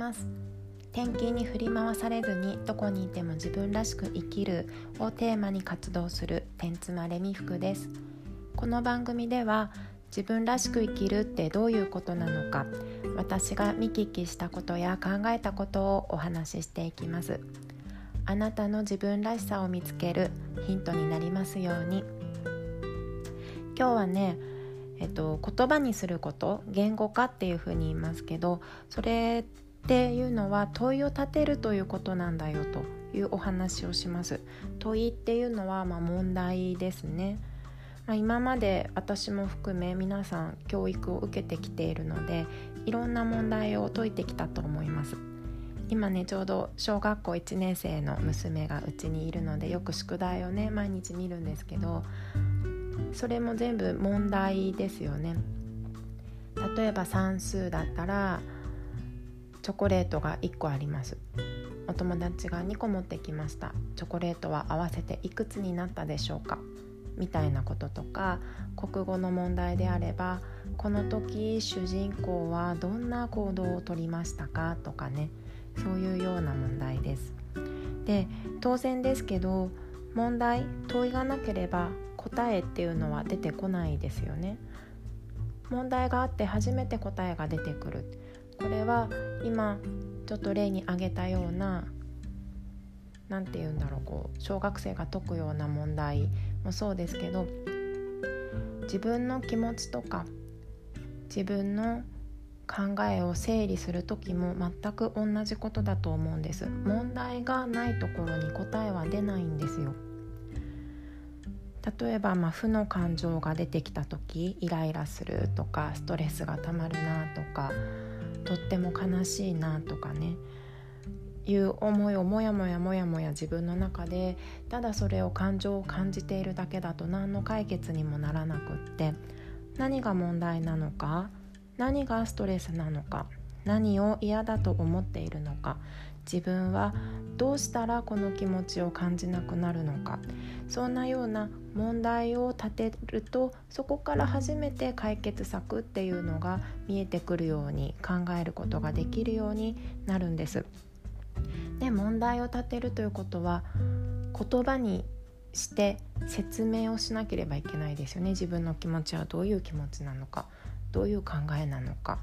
ます。天気に振り回されずにどこにいても自分らしく生きるをテーマに活動する天妻レミ服です。この番組では自分らしく生きるってどういうことなのか私が見聞きしたことや考えたことをお話ししていきます。あなたの自分らしさを見つけるヒントになりますように。今日はねえっと、言葉にすること言語化っていうふうに言いますけどそれっていうのは問いを立てるということなんだよというお話をします。問いっていうのはまあ問題ですね、まあ、今まで私も含め皆さん教育を受けてきているのでいろんな問題を解いてきたと思います。今ねちょうど小学校1年生の娘がうちにいるのでよく宿題をね毎日見るんですけどそれも全部問題ですよね。例えば算数だったらチョコレートが1個あります。お友達が2個持ってきました。チョコレートは合わせていくつになったでしょうか？みたいなこととか国語の問題であればこの時主人公はどんな行動をとりましたか？とかね。そういうような問題です。で当然ですけど問題問いがなければ答えっていうのは出てこないですよね。問題があって初めて答えが出てくる。これは今ちょっと例に挙げたような何て言うんだろうこう小学生が解くような問題もそうですけど自分の気持ちとか自分の考えを整理する時も全く同じことだと思うんです。問題がないところに答えは出ないんですよ。例えば、まあ、負の感情が出てきた時イライラするとかストレスがたまるなとかとっても悲しいなとかね。いう思いをもやもやもやもや自分の中でただそれを感情を感じているだけだと何の解決にもならなくって何が問題なのか何がストレスなのか何を嫌だと思っているのか自分はどうしたらこの気持ちを感じなくなるのか。そんなような問題を立てるとそこから初めて解決策っていうのが見えてくるように考えることができるようになるんです。で問題を立てるということは言葉にして説明をしなければいけないですよね。自分の気持ちはどういう気持ちなのかどういう考えなのか。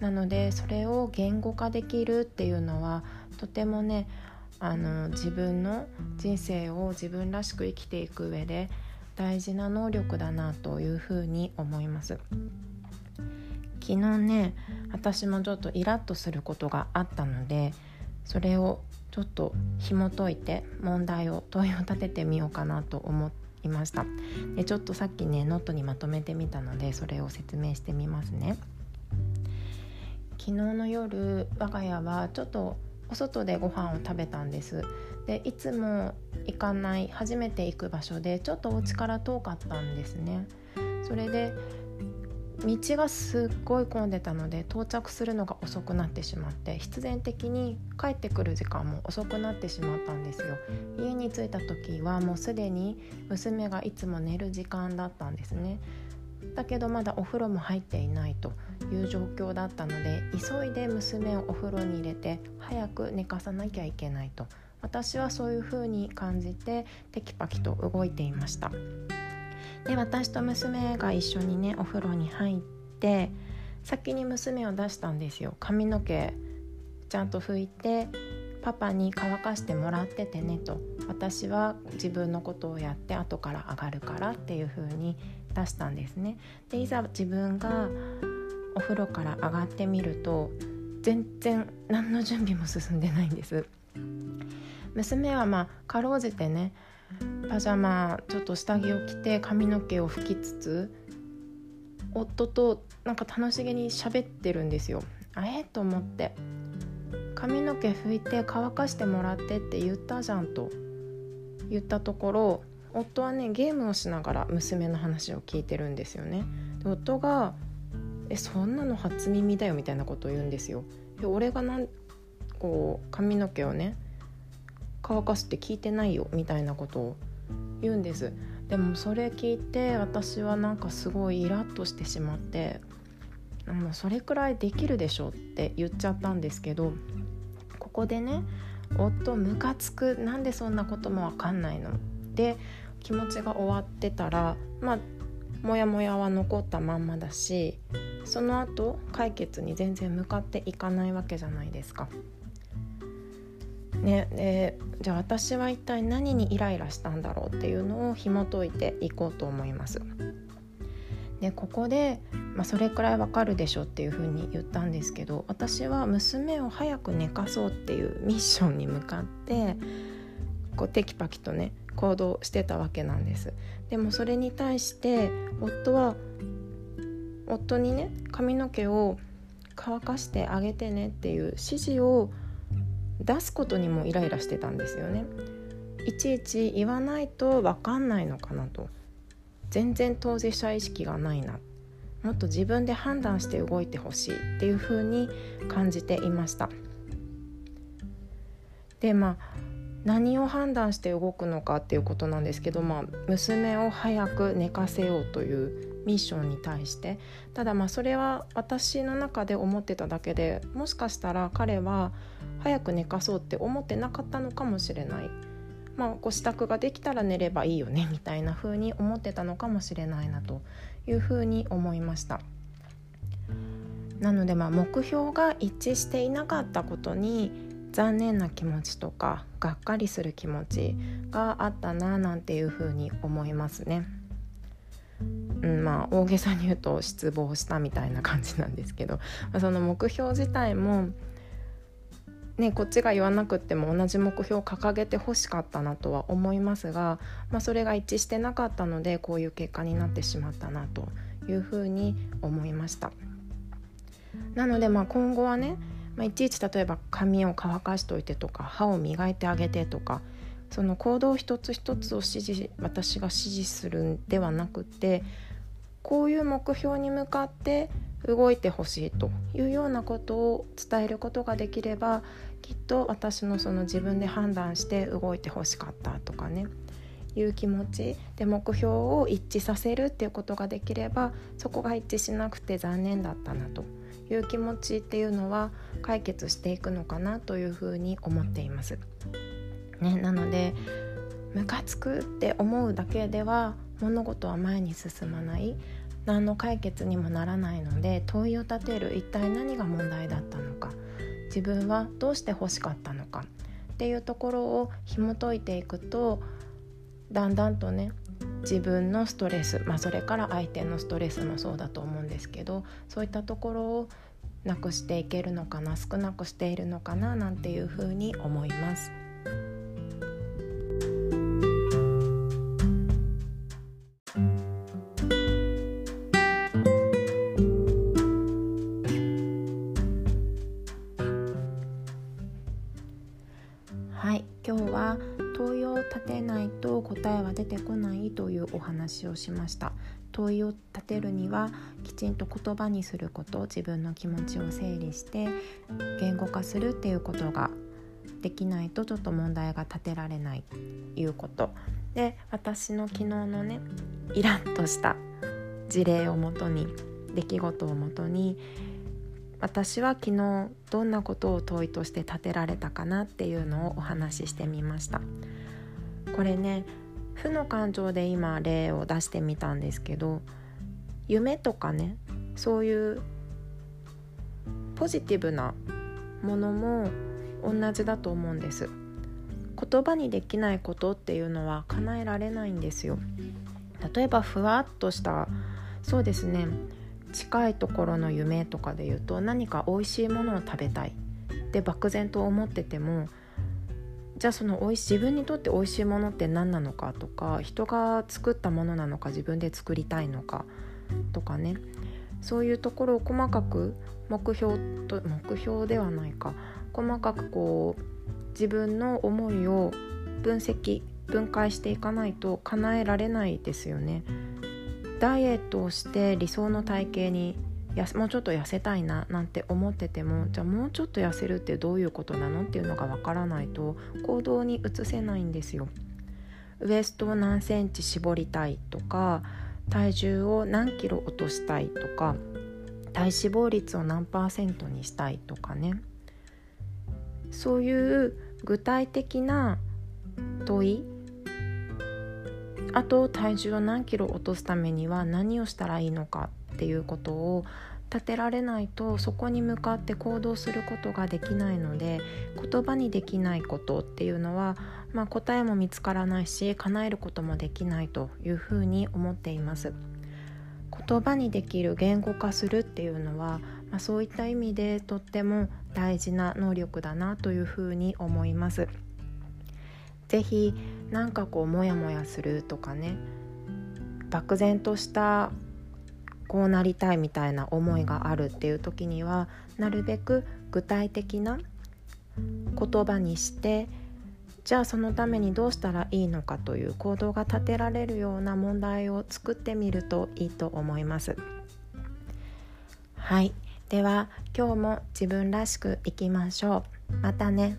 なのでそれを言語化できるっていうのはとてもねあの自分の人生を自分らしく生きていく上で大事な能力だなというふうに思います。昨日ね私もちょっとイラッとすることがあったのでそれをちょっと紐解いて問題を問いを立ててみようかなと思いました。でちょっとさっきねノートにまとめてみたのでそれを説明してみますね昨日の夜我が家はちょっとお外でご飯を食べたんです。でいつも行かない初めて行く場所でちょっとお家から遠かったんですね。それで道がすっごい混んでたので到着するのが遅くなってしまって必然的に帰ってくる時間も遅くなってしまったんですよ。家に着いた時はもうすでに娘がいつも寝る時間だったんですね。だけどまだお風呂も入っていないという状況だったので急いで娘をお風呂に入れて早く寝かさなきゃいけないと。私はそういう風に感じてテキパキと動いていました。で私と娘が一緒にねお風呂に入って先に娘を出したんですよ。髪の毛ちゃんと拭いてパパに乾かしてもらっててねと。私は自分のことをやって後から上がるからっていう風に出したんですね。でいざ自分がお風呂から上がってみると全然何の準備も進んでないんです。娘はまあかろうじてねパジャマちょっと下着を着て髪の毛を拭きつつ夫となんか楽しげに喋ってるんですよ。あえと思って。髪の毛拭いて乾かしてもらってって言ったじゃんと言ったところ夫はねゲームをしながら娘の話を聞いてるんですよね。で夫がえそんなの初耳だよみたいなことを言うんですよ。で俺がなんこう髪の毛をね乾かすって聞いてないよみたいなことを言うんです。でもそれ聞いて私はなんかすごいイラッとしてしまってもうそれくらいできるでしょって言っちゃったんですけどここでね夫ムカつくなんでそんなことも分かんないの？で気持ちが終わってたらまあモヤモヤは残ったまんまだしその後解決に全然向かっていかないわけじゃないですか。ね、でじゃあ私は一体何にイライラしたんだろうっていうのを紐解いていこうと思います。でここで、まあ、それくらいわかるでしょっていうふうに言ったんですけど私は娘を早く寝かそうっていうミッションに向かってこうテキパキとね行動してたわけなんです。でもそれに対して夫は夫にね髪の毛を乾かしてあげてねっていう指示を出すことにもイライラしてたんですよね。いちいち言わないと分かんないのかなと。全然当事者意識がないな。もっと自分で判断して動いてほしいっていう風に感じていました。でまあ何を判断して動くのかっていうことなんですけど、まあ、娘を早く寝かせようというミッションに対してただまあそれは私の中で思ってただけでもしかしたら彼は早く寝かそうって思ってなかったのかもしれない。まあ、ご支度ができたら寝ればいいよねみたいな風に思ってたのかもしれないなという風に思いましたなのでまあ目標が一致していなかったことに残念な気持ちとかがっかりする気持ちがあったななんていう風に思いますね。うん、まあ大げさに言うと失望したみたいな感じなんですけど、まあ、その目標自体もね、こっちが言わなくっても同じ目標を掲げてほしかったなとは思いますが、まあ、それが一致してなかったのでこういう結果になってしまったなというふうに思いました。なのでまあ今後はね、まあ、いちいち例えば髪を乾かしておいてとか歯を磨いてあげてとかその行動一つ一つを指示私が指示するんではなくてこういう目標に向かって動いてほしいというようなことを伝えることができればきっと私のその自分で判断して動いてほしかったとかねいう気持ちで目標を一致させるっていうことができればそこが一致しなくて残念だったなと。いう気持ちっていうのは解決していくのかなというふうに思っています。ね、なのでムカつくって思うだけでは物事は前に進まない。何の解決にもならないので問いを立てる一体何が問題だったのか。自分はどうして欲しかったのか。っていうところを紐解いていくとだんだんとね自分のストレス、まあ、それから相手のストレスもそうだと思うんですけどそういったところをなくしていけるのかな少なくしているのかななんていうふうに思います。今日は問いを立てないと答えは出てこないというお話をしました。問いを立てるにはきちんと言葉にすること自分の気持ちを整理して言語化するっていうことができないとちょっと問題が立てられないということ。で私の昨日のねイラッとした事例をもとに出来事をもとに私は昨日どんなことを問いとして立てられたかなっていうのをお話ししてみました。これね負の感情で今例を出してみたんですけど夢とかねそういうポジティブなものも同じだと思うんです。言葉にできないことっていうのは叶えられないんですよ。例えばふわっとしたそうですね近いところの夢とかで言うと何か美味しいものを食べたい。って漠然と思っててもじゃあその自分にとって美味しいものって何なのかとか人が作ったものなのか自分で作りたいのかとかね。そういうところを細かく目標と目標ではないか。細かくこう自分の思いを分析分解していかないと叶えられないですよね。ダイエットをして理想の体型にもうちょっと痩せたいななんて思っててもじゃあもうちょっと痩せるってどういうことなのっていうのがわからないと行動に移せないんですよ。ウエストを何センチ絞りたいとか体重を何キロ落としたいとか体脂肪率を何パーセントにしたいとかねそういう具体的な問いあと体重を何キロ落とすためには何をしたらいいのかっていうことを立てられないとそこに向かって行動することができないので言葉にできないことっていうのは、まあ、答えも見つからないし叶えることもできないというふうに思っています。言葉にできる言語化するっていうのは、まあ、そういった意味でとっても大事な能力だなというふうに思います。ぜひなんかこうモヤモヤするとかね漠然としたこうなりたいみたいな思いがあるっていう時にはなるべく具体的な言葉にしてじゃあそのためにどうしたらいいのかという行動が立てられるような問題を作ってみるといいと思います。はいでは今日も自分らしくいきましょう。またね。